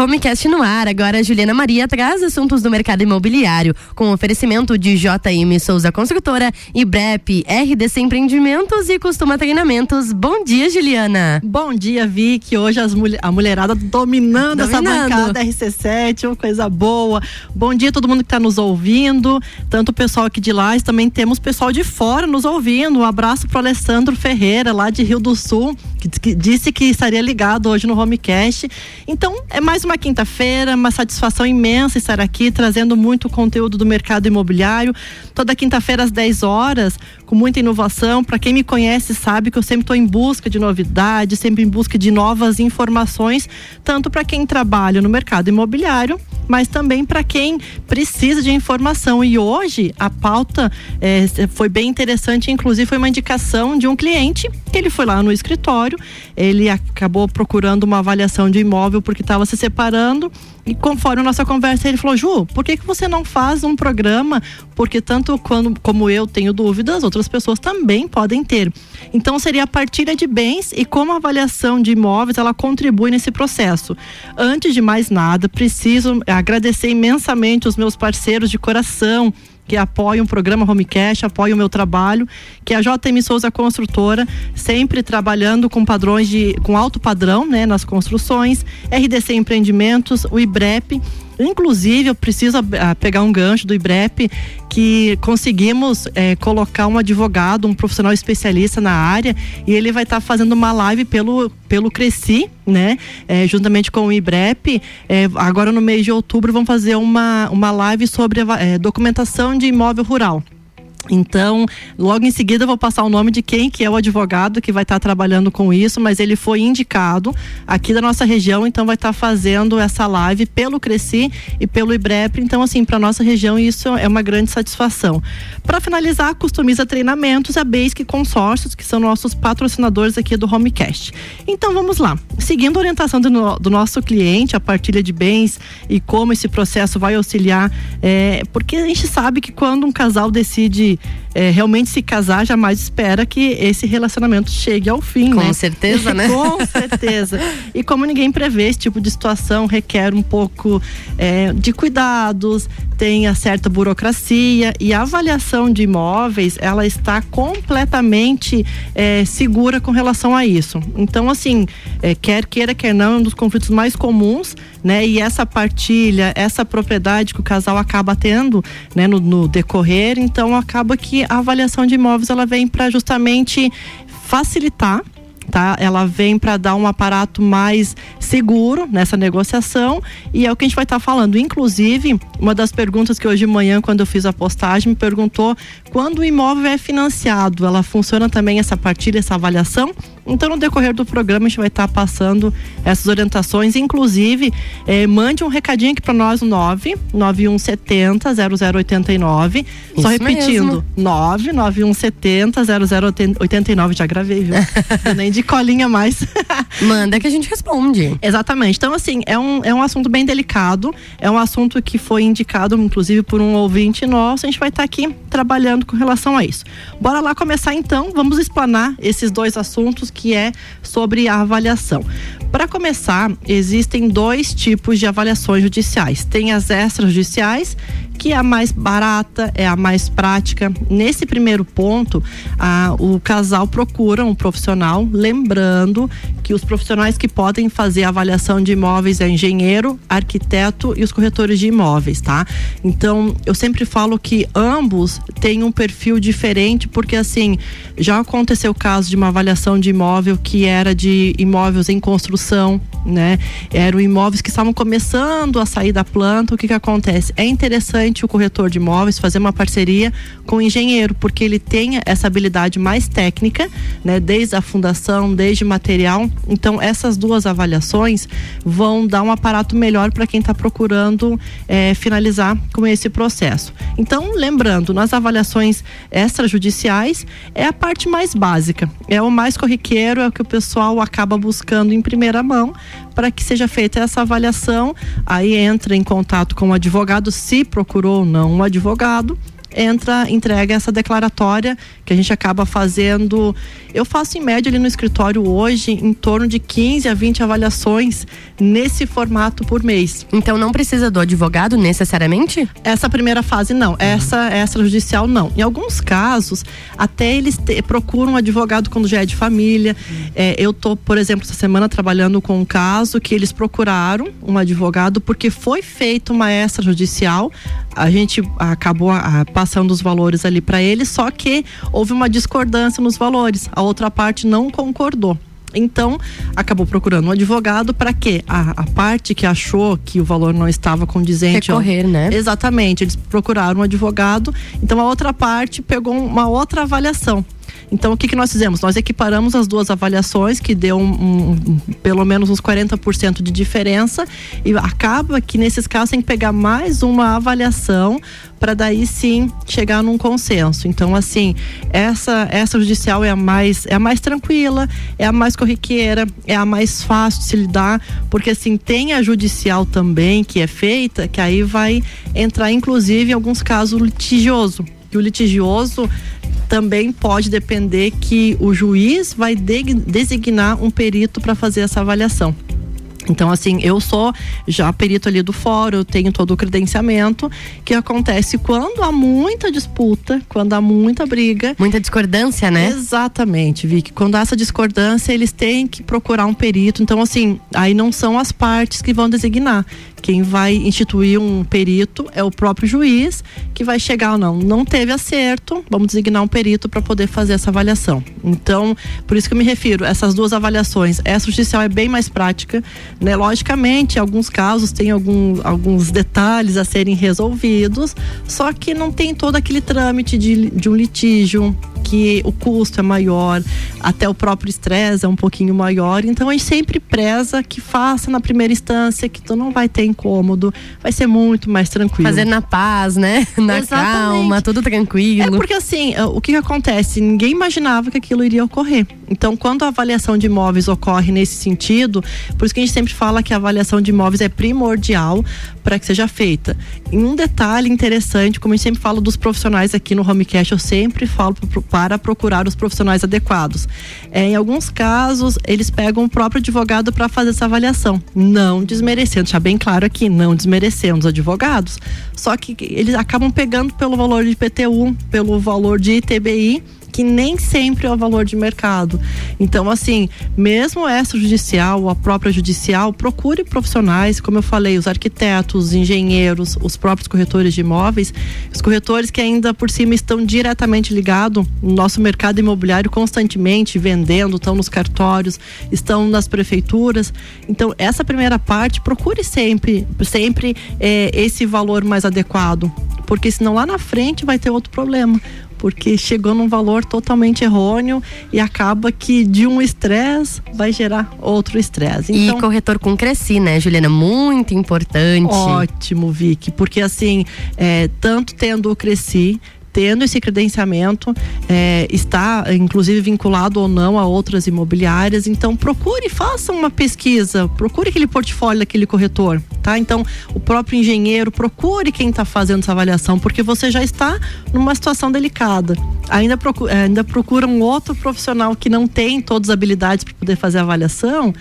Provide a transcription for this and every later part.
Homecast no ar. Agora a Juliana Maria traz assuntos do mercado imobiliário, com oferecimento de JM Souza Construtora, IBREP, RDC Empreendimentos e Costuma Treinamentos. Bom dia, Juliana. Bom dia, Vicky. Hoje as mulher, a mulherada dominando, dominando, essa bancada RC7, uma coisa boa. Bom dia a todo mundo que está nos ouvindo, tanto o pessoal aqui de lá, também temos pessoal de fora nos ouvindo. Um abraço para Alessandro Ferreira, lá de Rio do Sul, que, disse que estaria ligado hoje no Homecast. Então, é mais mais uma quinta-feira, uma satisfação imensa estar aqui trazendo muito conteúdo do mercado imobiliário. Toda quinta-feira às 10 horas, com muita inovação. Para quem me conhece sabe que eu sempre estou em busca de novidades, sempre em busca de novas informações, tanto para quem trabalha no mercado imobiliário, mas também para quem precisa de informação. E hoje a pauta é, foi bem interessante, inclusive foi uma indicação de um cliente que ele foi lá no escritório, ele acabou procurando uma avaliação de imóvel porque estava se separando e conforme a nossa conversa, ele falou: Ju, por que, que você não faz um programa? Porque tanto quando, como eu tenho dúvidas, outras pessoas também podem ter. Então, seria a partilha de bens e como a avaliação de imóveis ela contribui nesse processo. Antes de mais nada, preciso agradecer imensamente os meus parceiros de coração que apoiam o programa Homecast, apoiam o meu trabalho, que é a JM Souza Construtora, sempre trabalhando com padrões de com alto padrão, né, nas construções, RDC Empreendimentos, o IBREP Inclusive, eu preciso ah, pegar um gancho do IBREP, que conseguimos é, colocar um advogado, um profissional especialista na área, e ele vai estar tá fazendo uma live pelo, pelo Cresci, né? É, juntamente com o IBREP. É, agora no mês de outubro vão fazer uma, uma live sobre documentação de imóvel rural. Então, logo em seguida eu vou passar o nome de quem que é o advogado que vai estar tá trabalhando com isso, mas ele foi indicado aqui da nossa região, então vai estar tá fazendo essa live pelo Cresci e pelo IBREP. Então, assim, para nossa região isso é uma grande satisfação. Para finalizar, customiza treinamentos a Basic Consórcios, que são nossos patrocinadores aqui do Homecast. Então, vamos lá. Seguindo a orientação do, do nosso cliente, a partilha de bens e como esse processo vai auxiliar, é, porque a gente sabe que quando um casal decide yeah é, realmente se casar, jamais espera que esse relacionamento chegue ao fim, Com né? certeza, né? Com certeza. E como ninguém prevê esse tipo de situação, requer um pouco é, de cuidados, tem a certa burocracia e a avaliação de imóveis, ela está completamente é, segura com relação a isso. Então, assim, é, quer queira, quer não, é um dos conflitos mais comuns, né? E essa partilha, essa propriedade que o casal acaba tendo, né, no, no decorrer, então acaba que a avaliação de imóveis ela vem para justamente facilitar tá? Ela vem para dar um aparato mais seguro nessa negociação e é o que a gente vai estar tá falando. Inclusive, uma das perguntas que hoje de manhã, quando eu fiz a postagem, me perguntou quando o imóvel é financiado, ela funciona também essa partilha, essa avaliação? Então, no decorrer do programa, a gente vai estar passando essas orientações. Inclusive, eh, mande um recadinho aqui para nós, 99170 0089. Só repetindo, 99170 0089. Já gravei, viu? nem de colinha mais. Manda que a gente responde. Exatamente. Então, assim, é um, é um assunto bem delicado. É um assunto que foi indicado, inclusive, por um ouvinte nosso. A gente vai estar aqui trabalhando com relação a isso. Bora lá começar, então. Vamos explanar esses dois assuntos que é sobre a avaliação. Para começar, existem dois tipos de avaliações judiciais. Tem as extrajudiciais que é a mais barata, é a mais prática. Nesse primeiro ponto, a, o casal procura um profissional, lembrando que os profissionais que podem fazer avaliação de imóveis é engenheiro, arquiteto e os corretores de imóveis, tá? Então, eu sempre falo que ambos têm um perfil diferente, porque assim, já aconteceu o caso de uma avaliação de imóvel que era de imóveis em construção, né? Eram imóveis que estavam começando a sair da planta. O que que acontece? É interessante o corretor de imóveis fazer uma parceria com o engenheiro, porque ele tem essa habilidade mais técnica, né, desde a fundação, desde material. Então, essas duas avaliações vão dar um aparato melhor para quem está procurando é, finalizar com esse processo. Então, lembrando, nas avaliações extrajudiciais é a parte mais básica, é o mais corriqueiro, é o que o pessoal acaba buscando em primeira mão para que seja feita essa avaliação. Aí entra em contato com o advogado, se procurou ou não um advogado entra, entrega essa declaratória que a gente acaba fazendo. Eu faço em média ali no escritório hoje em torno de 15 a 20 avaliações nesse formato por mês. Então não precisa do advogado necessariamente? Essa primeira fase não, essa extrajudicial não. Em alguns casos, até eles te, procuram um advogado quando já é de família. É, eu tô, por exemplo, essa semana trabalhando com um caso que eles procuraram um advogado porque foi feita uma extrajudicial. A gente acabou a, passando os valores ali para eles, só que houve uma discordância nos valores. A outra parte não concordou. Então, acabou procurando um advogado para quê? A, a, parte que achou que o valor não estava condizente. Recorrer, ó, né? Exatamente. Eles procuraram um advogado. Então, a outra parte pegou uma outra avaliação. Então, o que, que nós fizemos? Nós equiparamos as duas avaliações, que deu um, um, pelo menos uns 40% de diferença, e acaba que nesses casos tem que pegar mais uma avaliação para daí sim chegar num consenso. Então, assim, essa essa judicial é a mais é a mais tranquila, é a mais corriqueira, é a mais fácil de se lidar, porque assim tem a judicial também que é feita, que aí vai entrar inclusive em alguns casos litigioso. E o litigioso também pode depender que o juiz vai de, designar um perito para fazer essa avaliação. Então, assim, eu sou já perito ali do fórum, eu tenho todo o credenciamento, que acontece quando há muita disputa, quando há muita briga. Muita discordância, né? Exatamente, Vicky. Quando há essa discordância, eles têm que procurar um perito. Então, assim, aí não são as partes que vão designar. Quem vai instituir um perito é o próprio juiz, que vai chegar ou não. Não teve acerto, vamos designar um perito para poder fazer essa avaliação. Então, por isso que eu me refiro, essas duas avaliações. Essa judicial é bem mais prática, né? Logicamente, em alguns casos tem algum, alguns detalhes a serem resolvidos, só que não tem todo aquele trâmite de, de um litígio, que o custo é maior, até o próprio estresse é um pouquinho maior. Então a gente sempre preza que faça na primeira instância, que tu não vai ter incômodo, vai ser muito mais tranquilo. Fazer na paz, né? Na Exatamente. calma, tudo tranquilo. É porque assim, eh, o que, que acontece? Ninguém imaginava que aquilo iria ocorrer. Então, quando a avaliação de imóveis ocorre nesse sentido, por isso que a gente sempre fala que a avaliação de imóveis é primordial para que seja feita. E um detalhe interessante, como a gente sempre fala dos profissionais aqui no Homecast, eu sempre falo para procurar os profissionais adequados. É, em alguns casos, eles pegam o próprio advogado para fazer essa avaliação, não desmerecendo, deixar bem claro aqui, não desmerecendo os advogados. Só que eles acabam pegando pelo valor de IPTU, pelo valor de ITBI que nem sempre é o valor de mercado. Então, assim, mesmo extrajudicial ou a própria judicial, procure profissionais, como eu falei, os arquitetos, os engenheiros, os próprios corretores de imóveis, os corretores que ainda por cima estão diretamente ligados no nosso mercado imobiliário constantemente vendendo, estão nos cartórios, estão nas prefeituras. Então, essa primeira parte, procure sempre, sempre é, esse valor mais adequado, porque senão lá na frente vai ter outro problema porque chegou num valor totalmente errôneo e acaba que de um estresse vai gerar outro estresse. Então, e corretor com Cresci, né, Juliana? Muito importante. Ótimo, Vicky, porque assim, é, tanto tendo o Cresci, tendo esse credenciamento, é, está inclusive vinculado ou não a outras imobiliárias. Então, procure, faça uma pesquisa, procure aquele portfólio daquele corretor, tá? Então, o próprio engenheiro, procure quem está fazendo essa avaliação, porque você já está numa situação delicada. Ainda procura, ainda procura um outro profissional que não tem todas as habilidades para poder fazer a avaliação,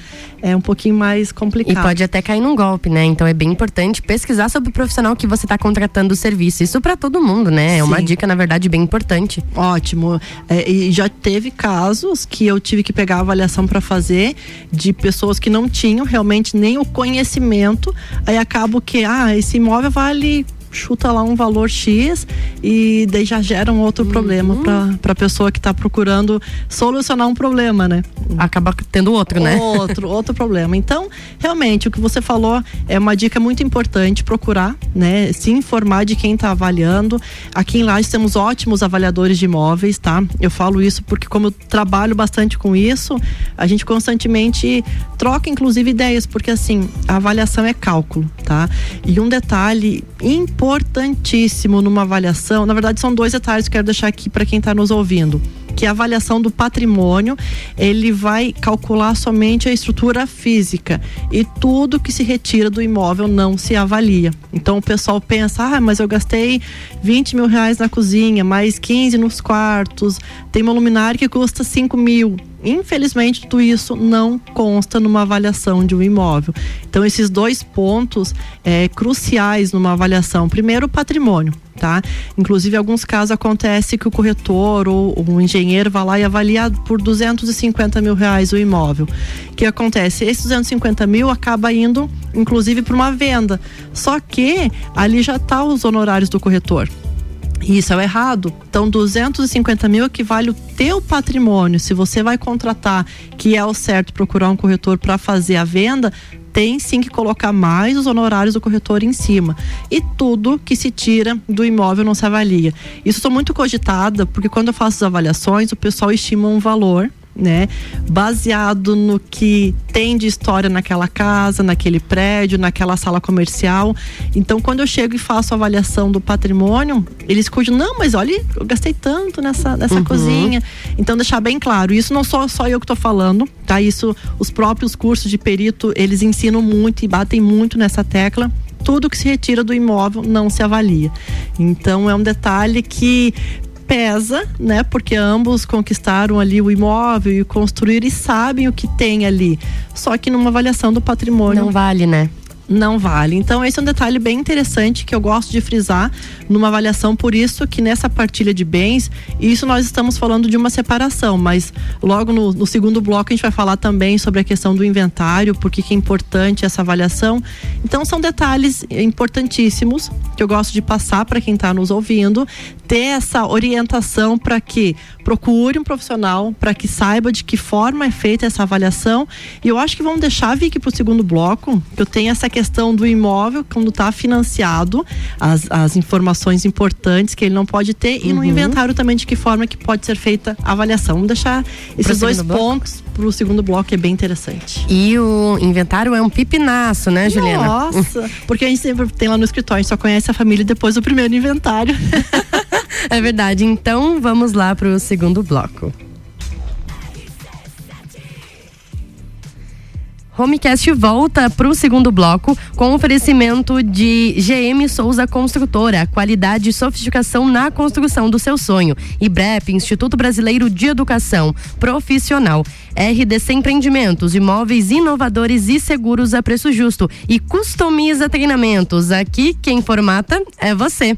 é um pouquinho mais complicado. E pode até cair num golpe, né? Então, é bem importante pesquisar sobre o profissional que você está contratando o serviço. Isso para todo mundo, né? É uma dica dica, na verdade, bem importante. Ótimo. É, e já teve casos que eu tive que pegar avaliação para fazer de pessoas que não tinham realmente nem o conhecimento. Aí acabo que, ah, esse imóvel vale chuta lá um valor X e daí já gera um outro uhum. problema para a pessoa que está procurando solucionar um problema, né? Acaba tendo outro, né? Outro, outro problema. Então, realmente, o que você falou é uma dica muito importante procurar, né? Se informar de quem está avaliando. Aqui em Lages temos ótimos avaliadores de imóveis, tá? Eu falo isso porque como eu trabalho bastante com isso, a gente constantemente troca inclusive ideias, porque assim, a avaliação é cálculo, tá? E um detalhe importante importantíssimo numa avaliação, na verdade são dois detalhes que eu quero deixar aqui para quem está nos ouvindo. que a avaliação do patrimônio ele vai calcular somente a estrutura física e tudo que se retira do imóvel não se avalia. Então o pessoal pensa, ah, mas eu gastei 20 mil reais na cozinha, mais 15 nos quartos, tem uma luminária que custa 5 mil. Infelizmente, tudo isso não consta numa avaliação de um imóvel. Então, esses dois pontos é, cruciais numa avaliação. Primeiro, o patrimônio tá? Inclusive, em alguns casos acontece que o corretor ou o engenheiro vai lá e avalia por 250 mil reais o imóvel. O que acontece? Esses 250 mil acaba indo, inclusive, para uma venda. Só que ali já tá os honorários do corretor. Isso é o errado. Então, 250 mil equivale o teu patrimônio. Se você vai contratar, que é o certo, procurar um corretor para fazer a venda, tem sim que colocar mais os honorários do corretor em cima. E tudo que se tira do imóvel não se avalia. Isso estou muito cogitada, porque quando eu faço as avaliações, o pessoal estima um valor né? Baseado no que tem de história naquela casa, naquele prédio, naquela sala comercial. Então, quando eu chego e faço a avaliação do patrimônio, eles cuidam, não, mas olha, eu gastei tanto nessa, nessa uhum. cozinha. Então, deixar bem claro, isso não sou só eu que estou falando, tá? Isso, os próprios cursos de perito, eles ensinam muito e batem muito nessa tecla tudo que se retira do imóvel não se avalia. Então é um detalhe que pesa, né? Porque ambos conquistaram ali o imóvel e construíram e sabem o que tem ali. Só que numa avaliação do patrimônio. Não vale, né? Não vale. Então, esse é um detalhe bem interessante que eu gosto de frisar numa avaliação, por isso que nessa partilha de bens, isso nós estamos falando de uma separação, mas logo no, no segundo bloco a gente vai falar também sobre a questão do inventário, porque que é importante essa avaliação. Então, são detalhes importantíssimos que eu gosto de passar para quem está nos ouvindo, ter essa orientação para que procure um profissional, para que saiba de que forma é feita essa avaliação. E eu acho que vamos deixar, Vicky, para o segundo bloco, que eu tenho essa questão do imóvel, quando está financiado, as, as informações importantes que ele não pode ter, e no uhum. inventário também de que forma que pode ser feita a avaliação. Vamos deixar esses dois pontos para o segundo bloco, é bem interessante. E o inventário é um pipinaço, né, Juliana? Nossa, porque a gente sempre tem lá no escritório, a gente só conhece a família depois do primeiro inventário. é verdade. Então vamos lá para o segundo bloco. Homecast volta para o segundo bloco com oferecimento de GM Souza Construtora, qualidade e sofisticação na construção do seu sonho. IBREP, Instituto Brasileiro de Educação Profissional. RDC Empreendimentos, imóveis inovadores e seguros a preço justo. E customiza treinamentos. Aqui quem formata é você.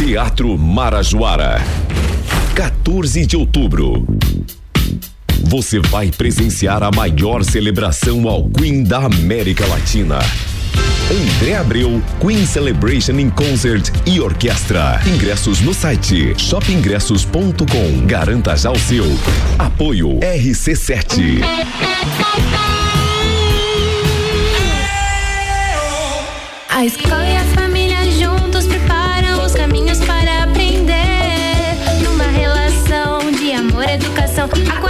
Teatro Marajoara. 14 de outubro. Você vai presenciar a maior celebração ao Queen da América Latina. André Abreu, Queen Celebration in Concert e Orquestra. Ingressos no site shopingressos.com. Garanta já o seu. Apoio RC7. A escola e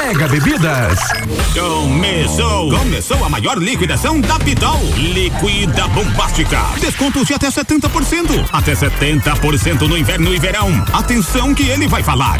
Bebidas. Começou! Começou a maior liquidação da Pitol. Liquida Bombástica. Descontos de até 70%. Até 70% no inverno e verão. Atenção que ele vai falar.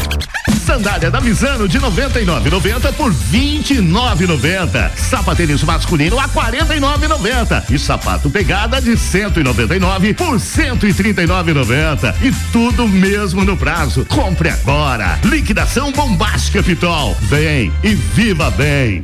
Sandália da Visano de 99,90 por 29,90. Sapatênis masculino a 49,90 e sapato pegada de 199 por 139,90 e tudo mesmo no prazo. Compre agora. Liquidação bombástica Pitol. Vem e viva bem.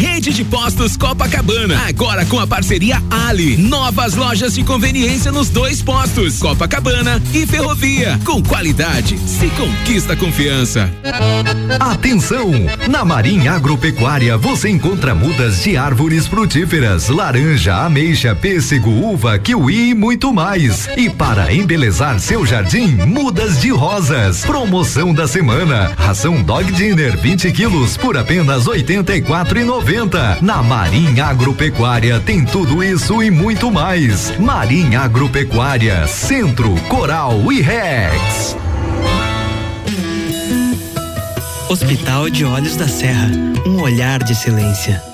Rede de Postos Copacabana. Agora com a parceria Ali. Novas lojas de conveniência nos dois postos, Copacabana e Ferrovia. Com qualidade, se conquista confiança. Atenção! Na Marinha Agropecuária você encontra mudas de árvores frutíferas, laranja, ameixa, pêssego, uva, kiwi e muito mais. E para embelezar seu jardim, mudas de rosas. Promoção da semana: ração Dog Dinner 20 quilos por apenas 84,90 90. Na Marinha Agropecuária tem tudo isso e muito mais. Marinha Agropecuária, Centro, Coral e Rex. Hospital de Olhos da Serra, um olhar de silêncio.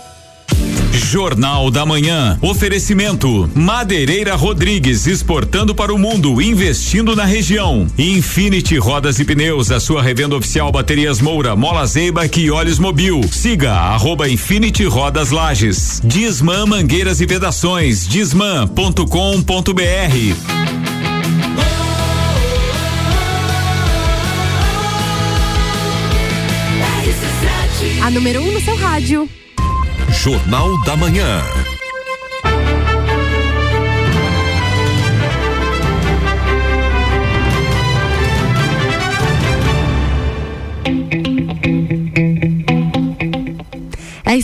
Jornal da Manhã. Oferecimento: Madeireira Rodrigues exportando para o mundo, investindo na região. Infinity Rodas e Pneus, a sua revenda oficial Baterias Moura, Mola Zeiba e Olhos Mobil. Siga arroba Infinity Rodas Lages. Disman Mangueiras e Vedações. Disman.com.br. A número 1 um no seu rádio. Jornal da Manhã.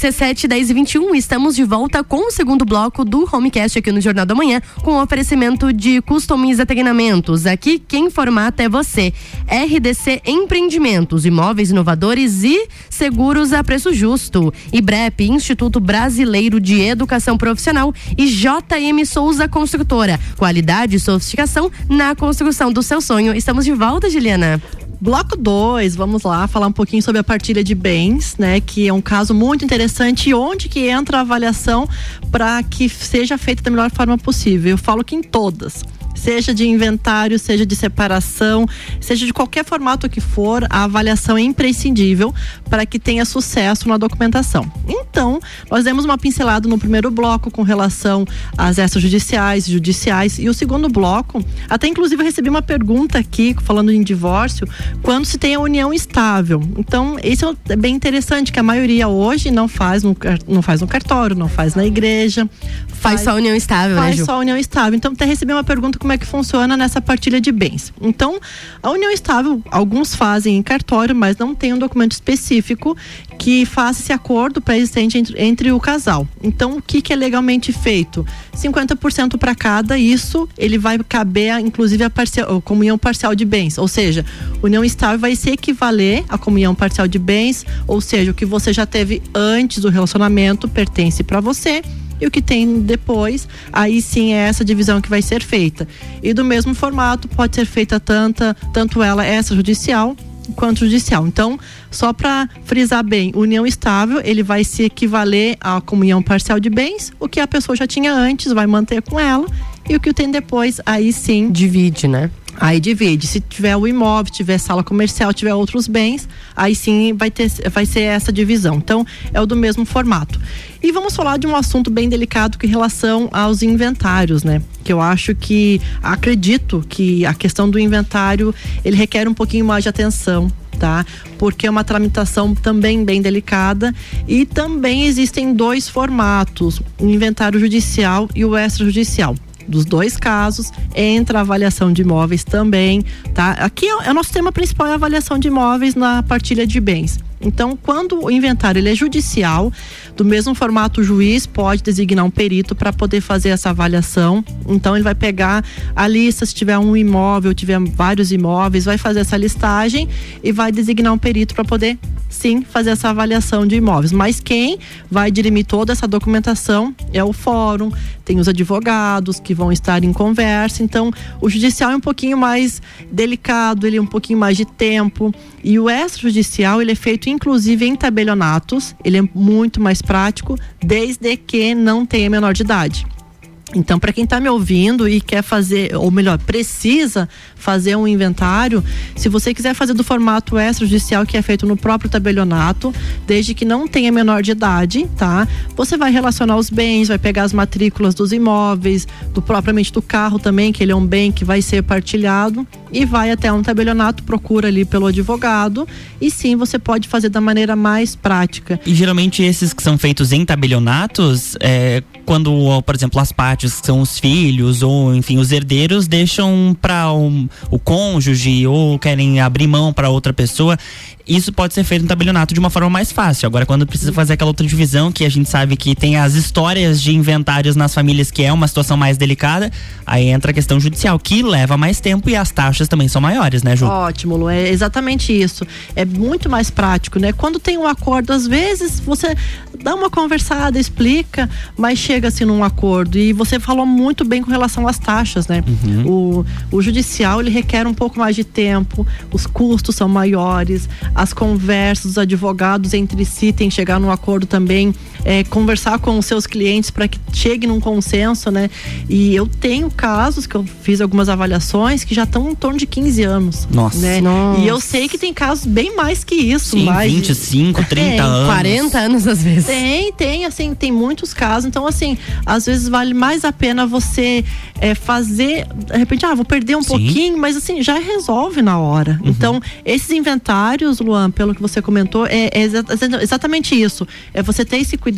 RC7 10 e 21, estamos de volta com o segundo bloco do Homecast aqui no Jornal da Manhã, com oferecimento de Customiza Treinamentos. Aqui quem formata é você. RDC Empreendimentos, imóveis inovadores e seguros a preço justo. IBREP, Instituto Brasileiro de Educação Profissional e JM Souza Construtora. Qualidade e sofisticação na construção do seu sonho. Estamos de volta, Juliana. Bloco 2, vamos lá falar um pouquinho sobre a partilha de bens, né? Que é um caso muito interessante e onde que entra a avaliação para que seja feita da melhor forma possível. Eu falo que em todas seja de inventário, seja de separação, seja de qualquer formato que for, a avaliação é imprescindível para que tenha sucesso na documentação. Então, nós demos uma pincelada no primeiro bloco com relação às extrajudiciais, judiciais, e o segundo bloco, até inclusive eu recebi uma pergunta aqui, falando em divórcio, quando se tem a união estável. Então, isso é bem interessante, que a maioria hoje não faz no, não faz no cartório, não faz na igreja. Faz, faz só união estável, faz né, Faz só união estável. Então, até recebi uma pergunta como é que funciona nessa partilha de bens. Então, a união estável, alguns fazem em cartório, mas não tem um documento específico que faça esse acordo pré-existente entre, entre, o casal. Então, o que, que é legalmente feito? 50% para cada, isso ele vai caber, inclusive, a, parcial, a comunhão parcial de bens. Ou seja, união estável vai se equivaler à comunhão parcial de bens, ou seja, o que você já teve antes do relacionamento pertence para você e o que tem depois, aí sim é essa divisão que vai ser feita. E do mesmo formato pode ser feita tanta, tanto ela extrajudicial quanto judicial. Então, só para frisar bem, união estável, ele vai se equivaler à comunhão parcial de bens, o que a pessoa já tinha antes vai manter com ela e o que tem depois, aí sim. Divide, né? Aí divide. Se tiver o imóvel, tiver sala comercial, tiver outros bens, aí sim vai, ter, vai ser essa divisão. Então, é o do mesmo formato. E vamos falar de um assunto bem delicado com relação aos inventários, né? Que eu acho que, acredito que a questão do inventário, ele requer um pouquinho mais de atenção, tá? Porque é uma tramitação também bem delicada e também existem dois formatos, o inventário judicial e o extrajudicial dos dois casos, entra a avaliação de imóveis também, tá? Aqui é, é o nosso tema principal é a avaliação de imóveis na partilha de bens. Então, quando o inventário ele é judicial, do mesmo formato, o juiz pode designar um perito para poder fazer essa avaliação. Então, ele vai pegar a lista, se tiver um imóvel, tiver vários imóveis, vai fazer essa listagem e vai designar um perito para poder, sim, fazer essa avaliação de imóveis. Mas quem vai dirimir toda essa documentação é o fórum, tem os advogados que vão estar em conversa. Então, o judicial é um pouquinho mais delicado, ele é um pouquinho mais de tempo. E o extrajudicial, ele é feito inclusive em tabelionatos, ele é muito mais prático, desde que não tenha menor de idade. Então, para quem está me ouvindo e quer fazer, ou melhor, precisa fazer um inventário, se você quiser fazer do formato extrajudicial que é feito no próprio tabelionato, desde que não tenha menor de idade, tá? Você vai relacionar os bens, vai pegar as matrículas dos imóveis, do propriamente do carro também, que ele é um bem que vai ser partilhado e vai até um tabelionato, procura ali pelo advogado e sim, você pode fazer da maneira mais prática. E geralmente esses que são feitos em tabelionatos, é, quando, por exemplo, as partes que são os filhos ou, enfim, os herdeiros deixam para um, o cônjuge ou querem abrir mão para outra pessoa, isso pode ser feito no tabelionato de uma forma mais fácil. Agora, quando precisa fazer aquela outra divisão, que a gente sabe que tem as histórias de inventários nas famílias, que é uma situação mais delicada, aí entra a questão judicial, que leva mais tempo e as taxas também são maiores, né, Ju? Ótimo, Lu, é exatamente isso. É muito mais prático, né? Quando tem um acordo, às vezes você dá uma conversada, explica, mas chega-se num acordo. E você falou muito bem com relação às taxas, né? Uhum. O, o judicial, ele requer um pouco mais de tempo, os custos são maiores, as conversas dos advogados entre si tem que chegar num acordo também, é, conversar com os seus clientes para que chegue num consenso, né? E eu tenho casos que eu fiz algumas avaliações que já estão em torno de 15 anos. Nossa. Né? Nossa. E eu sei que tem casos bem mais que isso. Sim, mais 25, 30 tem, anos. 40 anos às vezes. Tem, tem, assim, tem muitos casos. Então, assim, às vezes vale mais a pena você é, fazer, de repente, ah, vou perder um Sim. pouquinho, mas assim, já resolve na hora. Uhum. Então, esses inventários, Luan, pelo que você comentou, é, é exatamente isso. É você ter esse cuidado,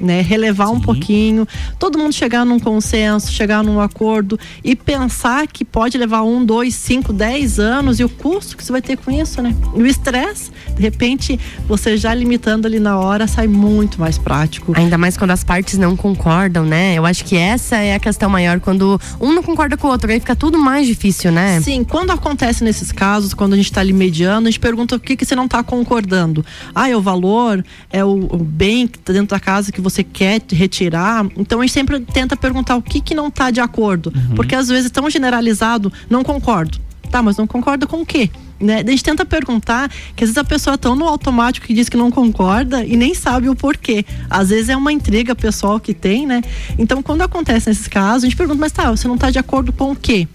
né? Relevar Sim. um pouquinho, todo mundo chegar num consenso, chegar num acordo e pensar que pode levar um, dois, cinco, dez anos e o custo que você vai ter com isso, né? E o estresse, de repente, você já limitando ali na hora, sai muito mais prático. Ainda mais quando as partes não concordam, né? Eu acho que essa é a questão maior, quando um não concorda com o outro, aí fica tudo mais difícil, né? Sim, quando acontece nesses casos, quando a gente está ali mediando, a gente pergunta o que, que você não está concordando. Ah, é o valor, é o, o bem que tá dentro da casa que você quer retirar. Então a gente sempre tenta perguntar o que que não está de acordo. Uhum. Porque às vezes tão generalizado, não concordo. Tá, mas não concorda com o quê? Né? A gente tenta perguntar que às vezes a pessoa tão no automático que diz que não concorda e nem sabe o porquê. Às vezes é uma intriga pessoal que tem, né? Então, quando acontece nesses casos, a gente pergunta, mas tá, você não está de acordo com o quê?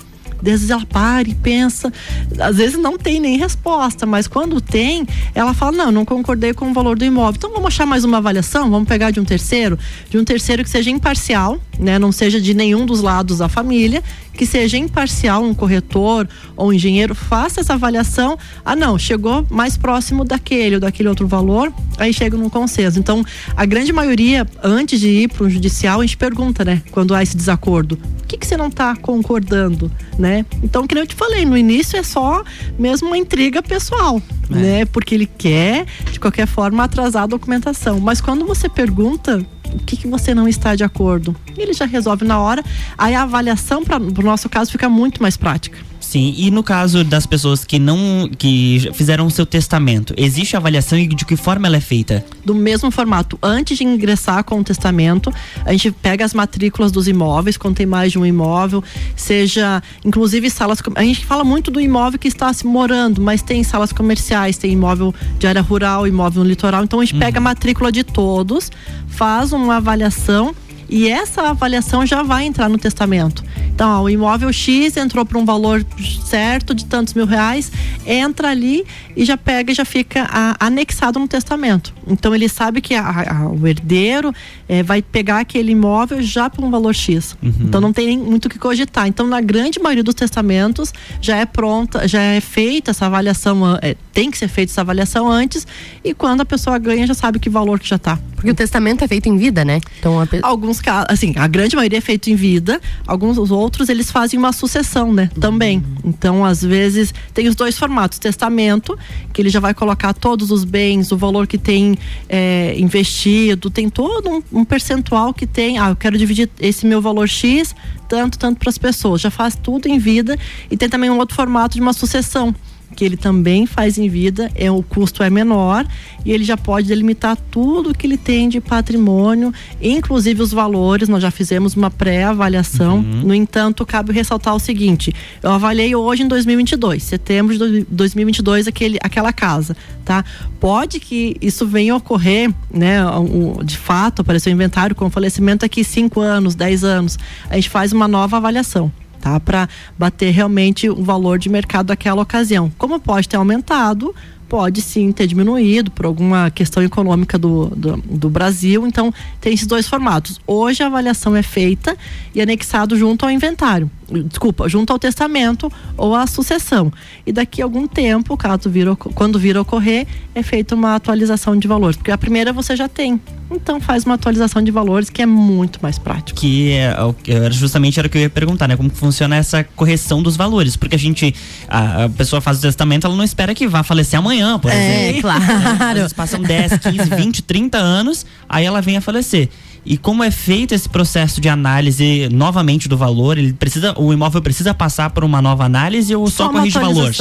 Às vezes ela para e pensa, às vezes não tem nem resposta, mas quando tem, ela fala: Não, não concordei com o valor do imóvel. Então vamos achar mais uma avaliação, vamos pegar de um terceiro, de um terceiro que seja imparcial, né? Não seja de nenhum dos lados da família, que seja imparcial, um corretor ou um engenheiro, faça essa avaliação. Ah, não, chegou mais próximo daquele ou daquele outro valor, aí chega num consenso. Então, a grande maioria, antes de ir para um judicial, a gente pergunta, né? Quando há esse desacordo, o que, que você não está concordando, né? Então, que eu te falei, no início é só mesmo uma intriga pessoal, é. né? Porque ele quer, de qualquer forma, atrasar a documentação. Mas quando você pergunta, o que, que você não está de acordo. Ele já resolve na hora. Aí a avaliação, para o nosso caso, fica muito mais prática. Sim, e no caso das pessoas que não que fizeram o seu testamento, existe avaliação e de que forma ela é feita? Do mesmo formato. Antes de ingressar com o testamento, a gente pega as matrículas dos imóveis, quando tem mais de um imóvel, seja inclusive salas. A gente fala muito do imóvel que está se morando, mas tem salas comerciais, tem imóvel de área rural, imóvel no litoral. Então a gente uhum. pega a matrícula de todos, faz uma avaliação e essa avaliação já vai entrar no testamento. Então, ó, o imóvel X entrou para um valor certo de tantos mil reais, entra ali e já pega e já fica a, anexado no testamento. Então ele sabe que a, a, o herdeiro é, vai pegar aquele imóvel já por um valor X. Uhum. Então não tem nem muito o que cogitar. Então, na grande maioria dos testamentos, já é pronta, já é feita essa avaliação, é, tem que ser feita essa avaliação antes, e quando a pessoa ganha, já sabe que valor que já está. Porque o testamento é feito em vida, né? Então, a... alguns casos, assim, a grande maioria é feito em vida, alguns os outros eles fazem uma sucessão, né? Também. Uhum. Então, às vezes, tem os dois formatos: testamento, que ele já vai colocar todos os bens, o valor que tem é, investido, tem todo um, um percentual que tem. Ah, eu quero dividir esse meu valor X, tanto, tanto para as pessoas. Já faz tudo em vida e tem também um outro formato de uma sucessão que ele também faz em vida, é o custo é menor e ele já pode delimitar tudo que ele tem de patrimônio, inclusive os valores. Nós já fizemos uma pré-avaliação. Uhum. No entanto, cabe ressaltar o seguinte: eu avaliei hoje em 2022, setembro de 2022 aquele, aquela casa, tá? Pode que isso venha a ocorrer, né? Um, de fato, apareceu um inventário com falecimento daqui 5 anos, 10 anos. A gente faz uma nova avaliação tá? Para bater realmente o valor de mercado daquela ocasião. Como pode ter aumentado, pode sim ter diminuído por alguma questão econômica do, do, do, Brasil. Então, tem esses dois formatos. Hoje a avaliação é feita e anexado junto ao inventário. Desculpa, junto ao testamento ou à sucessão. E daqui a algum tempo, caso vir, quando vir ocorrer, é feita uma atualização de valores. Porque a primeira você já tem. Então faz uma atualização de valores que é muito mais prático. Que é, justamente era o que eu ia perguntar, né? Como funciona essa correção dos valores? Porque a gente, a, a pessoa faz o testamento, ela não espera que vá falecer amanhã por é, exemplo. claro. Às vezes passam 10, 15, 20, 30 anos, aí ela vem a falecer. E como é feito esse processo de análise novamente do valor? Ele precisa, o imóvel precisa passar por uma nova análise ou só, só corrige valor?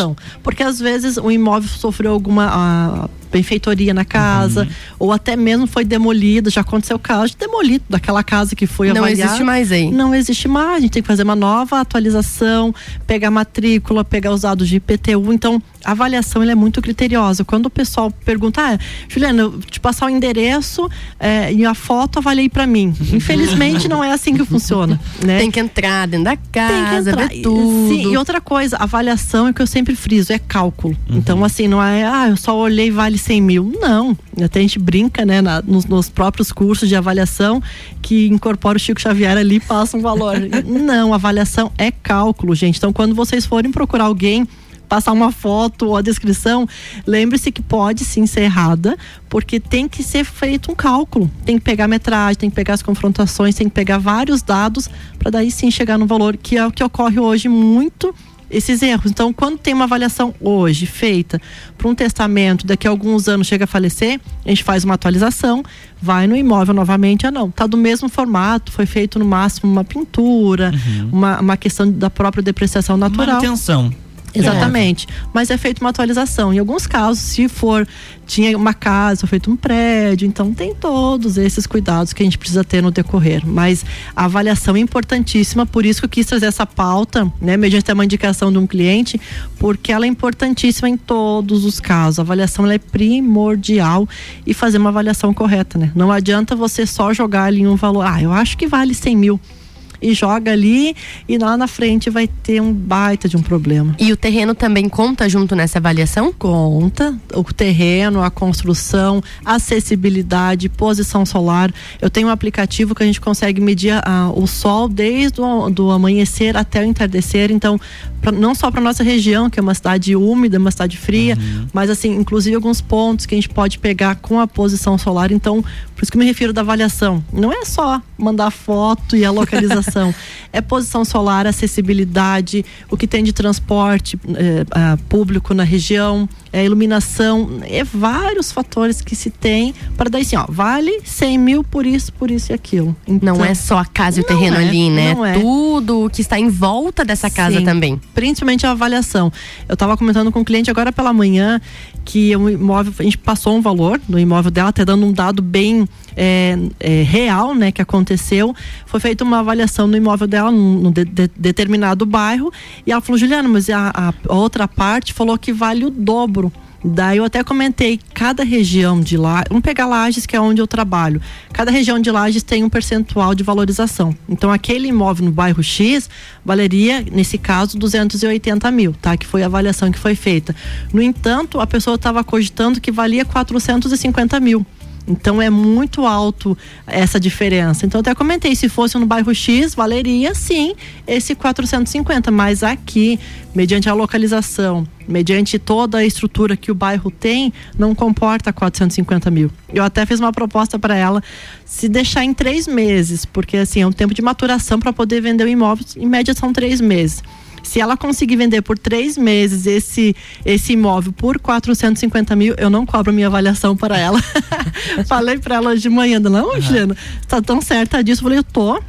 Porque às vezes o imóvel sofreu alguma benfeitoria na casa, uhum. ou até mesmo foi demolido, já aconteceu o caso de demolido daquela casa que foi Não avaliada. existe mais aí. Não existe mais, a gente tem que fazer uma nova atualização, pegar matrícula, pegar os dados de IPTU, então a avaliação é muito criteriosa. Quando o pessoal pergunta, ah, Juliana, eu te passar o endereço é, e a foto avaliei para mim. Infelizmente não é assim que funciona. Né? Tem que entrar dentro da casa, ver tudo. Sim, e outra coisa, avaliação é que eu sempre friso, é cálculo. Uhum. Então, assim, não é, ah, eu só olhei vale 100 mil. Não. Até a gente brinca, né, na, nos, nos, próprios cursos de avaliação que incorpora o Chico Xavier ali e passa um valor. não, avaliação é cálculo, gente. Então, quando vocês forem procurar alguém passar uma foto ou a descrição, lembre-se que pode sim ser errada, porque tem que ser feito um cálculo. Tem que pegar a metragem, tem que pegar as confrontações, tem que pegar vários dados para daí sim chegar no valor, que é o que ocorre hoje muito esses erros. Então, quando tem uma avaliação hoje feita para um testamento, daqui a alguns anos chega a falecer, a gente faz uma atualização, vai no imóvel novamente, ah não, tá do mesmo formato, foi feito no máximo uma pintura, uhum. uma, uma questão da própria depreciação natural. Manutenção. Exatamente. É. Mas é feita uma atualização. Em alguns casos, se for, tinha uma casa, feito um prédio, então tem todos esses cuidados que a gente precisa ter no decorrer. Mas a avaliação é importantíssima, por isso que eu quis trazer essa pauta, né, mediante uma indicação de um cliente, porque ela é importantíssima em todos os casos. A avaliação é primordial e fazer uma avaliação correta, né? Não adianta você só jogar ali um valor, ah, eu acho que vale 100 mil e joga ali e lá na frente vai ter um baita de um problema. E o terreno também conta junto nessa avaliação? Conta. O terreno, a construção, acessibilidade, posição solar. Eu tenho um aplicativo que a gente consegue medir ah, o sol desde o do amanhecer até o entardecer. Então, pra, não só para nossa região, que é uma cidade úmida, uma cidade fria, uhum. mas assim, inclusive alguns pontos que a gente pode pegar com a posição solar. Então, por isso que eu me refiro da avaliação. Não é só mandar foto e a localização. é posição solar, acessibilidade, o que tem de transporte é, público na região, é iluminação, é vários fatores que se tem para dar assim, ó, vale 100 mil por isso, por isso e aquilo. Então, não é só a casa e o terreno é, ali, né? É. Tudo que está em volta dessa casa Sim, também. Principalmente a avaliação. Eu estava comentando com o um cliente agora pela manhã que o imóvel, a gente passou um valor no imóvel dela, até dando um dado bem é, é, real, né, que aconteceu. Foi feita uma avaliação no imóvel dela, num, de, de, determinado bairro, e ela falou, Juliana, mas a, a outra parte falou que vale o dobro Daí eu até comentei, cada região de lá, vamos pegar Lages, que é onde eu trabalho. Cada região de Lages tem um percentual de valorização. Então aquele imóvel no bairro X valeria, nesse caso, 280 mil, tá? Que foi a avaliação que foi feita. No entanto, a pessoa estava cogitando que valia 450 mil. Então é muito alto essa diferença. Então até comentei, se fosse no bairro X, valeria sim esse 450, mas aqui, mediante a localização, mediante toda a estrutura que o bairro tem, não comporta 450 mil. Eu até fiz uma proposta para ela se deixar em três meses, porque assim é um tempo de maturação para poder vender o imóvel, em média são três meses. Se ela conseguir vender por três meses esse, esse imóvel por 450 mil, eu não cobro minha avaliação para ela. Falei para ela hoje de manhã, não, uhum. Juliana, tá tão certa disso. Eu falei, eu tô.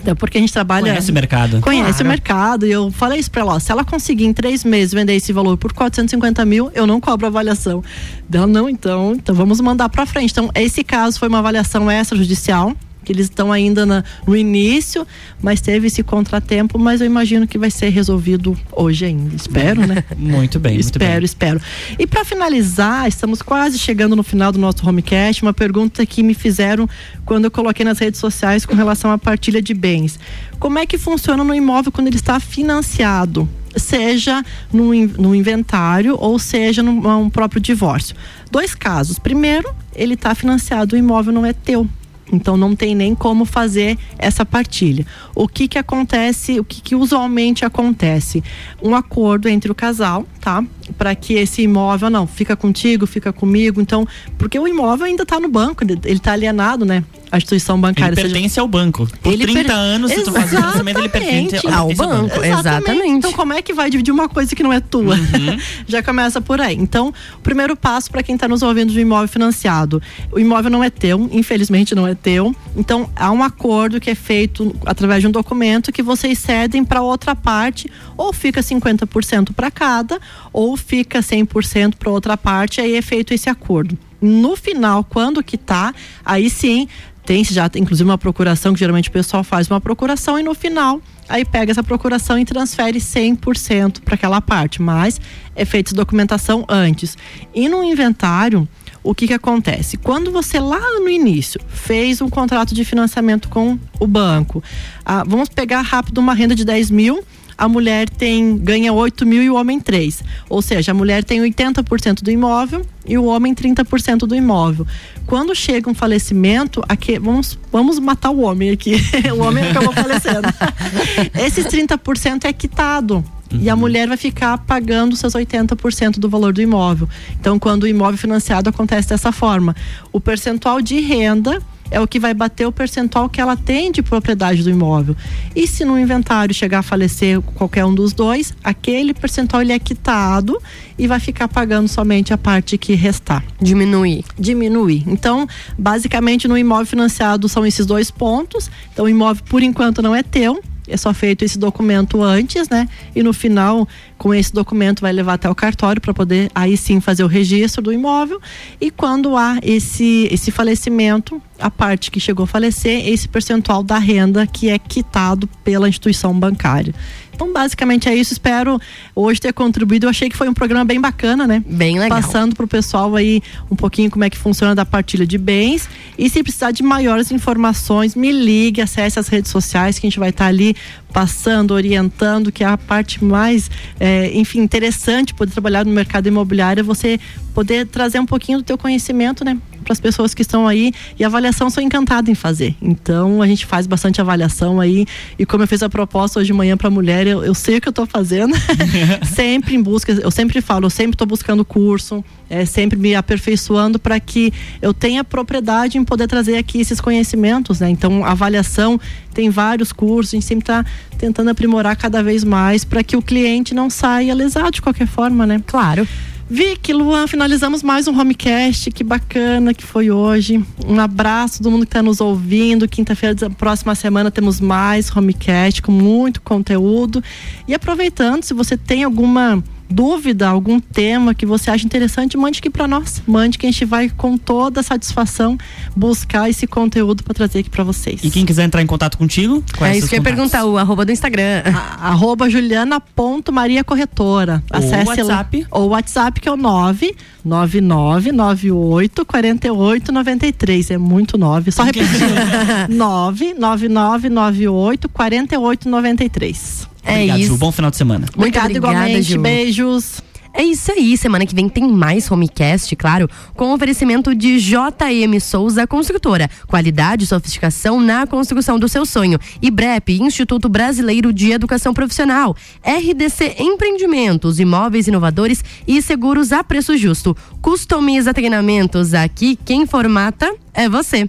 Até porque a gente trabalha. Conhece o mercado. Conhece claro. o mercado. E eu falei isso pra ela: ó, se ela conseguir em três meses vender esse valor por 450 mil, eu não cobro avaliação. Ela, não, então, então vamos mandar pra frente. Então, esse caso foi uma avaliação extrajudicial que eles estão ainda na, no início, mas teve esse contratempo, mas eu imagino que vai ser resolvido hoje ainda. Espero, né? muito bem. espero, muito bem. espero. E para finalizar, estamos quase chegando no final do nosso homecast, uma pergunta que me fizeram quando eu coloquei nas redes sociais com relação à partilha de bens. Como é que funciona no imóvel quando ele está financiado? seja no, no inventário ou seja no próprio divórcio. Dois casos. Primeiro, ele está financiado, o imóvel não é teu. Então não tem nem como fazer essa partilha. O que que acontece, o que que usualmente acontece? Um acordo entre o casal, tá? Para que esse imóvel não fica contigo, fica comigo. Então, porque o imóvel ainda está no banco, ele está alienado, né? A instituição bancária. Ele pertence seja... ao banco. Por ele 30 per... anos, se tu faz financiamento, ele pertence ao, ao banco. banco. Exatamente. Exatamente. Então, como é que vai dividir uma coisa que não é tua? Uhum. Já começa por aí. Então, o primeiro passo para quem está nos ouvindo de imóvel financiado: o imóvel não é teu, infelizmente não é teu. Então, há um acordo que é feito através de um documento que vocês cedem para outra parte, ou fica 50% para cada, ou fica 100% para outra parte, aí é feito esse acordo. No final, quando quitar, aí sim tem já inclusive uma procuração que geralmente o pessoal faz uma procuração e no final aí pega essa procuração e transfere 100% para aquela parte, mas é feita documentação antes. E no inventário, o que que acontece? Quando você lá no início fez um contrato de financiamento com o banco, ah, vamos pegar rápido uma renda de 10 mil, a mulher tem ganha 8 mil e o homem 3. Ou seja, a mulher tem 80% do imóvel e o homem 30% do imóvel. Quando chega um falecimento, aqui, vamos, vamos matar o homem aqui. o homem acabou falecendo. Esses 30% é quitado. Uhum. E a uhum. mulher vai ficar pagando seus 80% do valor do imóvel. Então, quando o imóvel financiado acontece dessa forma, o percentual de renda é o que vai bater o percentual que ela tem de propriedade do imóvel. E se no inventário chegar a falecer qualquer um dos dois, aquele percentual ele é quitado e vai ficar pagando somente a parte que restar. Diminuir. Diminuir. Então, basicamente no imóvel financiado são esses dois pontos. Então, o imóvel por enquanto não é teu, é só feito esse documento antes, né? E no final, com esse documento, vai levar até o cartório para poder aí sim fazer o registro do imóvel. E quando há esse, esse falecimento, a parte que chegou a falecer, esse percentual da renda que é quitado pela instituição bancária. Então, basicamente é isso. Espero hoje ter contribuído. Eu achei que foi um programa bem bacana, né? Bem legal. Passando para o pessoal aí um pouquinho como é que funciona da partilha de bens. E se precisar de maiores informações, me ligue, acesse as redes sociais que a gente vai estar tá ali passando, orientando, que é a parte mais, é, enfim, interessante poder trabalhar no mercado imobiliário, é você poder trazer um pouquinho do teu conhecimento, né? Para as pessoas que estão aí e avaliação sou encantada em fazer. Então a gente faz bastante avaliação aí e como eu fiz a proposta hoje de manhã para mulher, eu, eu, sei o que eu estou fazendo. sempre em busca, eu sempre falo, eu sempre estou buscando curso, é, sempre me aperfeiçoando para que eu tenha propriedade em poder trazer aqui esses conhecimentos, né? Então avaliação tem vários cursos, a gente sempre está tentando aprimorar cada vez mais para que o cliente não saia lesado de qualquer forma, né? Claro. Vicky, Luan, finalizamos mais um homecast. Que bacana que foi hoje. Um abraço todo mundo que está nos ouvindo. Quinta-feira, próxima semana, temos mais homecast com muito conteúdo. E aproveitando, se você tem alguma dúvida, algum tema que você acha interessante, mande aqui para nós. Mande que a gente vai com toda satisfação buscar esse conteúdo para trazer aqui para vocês. E quem quiser entrar em contato contigo? É isso que eu ia perguntar, o arroba do Instagram. A, arroba Juliana.maria Corretora. Acesse o WhatsApp. Ou o WhatsApp que é o 99998 4893. É muito nove. Só repetindo. 99998 4893. É Obrigado, isso. Ju. Bom final de semana. Muito Obrigada, igualmente. Ju. Beijos. É isso aí, semana que vem tem mais Homecast, claro, com oferecimento de JM Souza Construtora. Qualidade e sofisticação na construção do seu sonho. E BREP, Instituto Brasileiro de Educação Profissional. RDC Empreendimentos, imóveis inovadores e seguros a preço justo. Customiza treinamentos aqui, quem formata é você.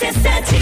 RC7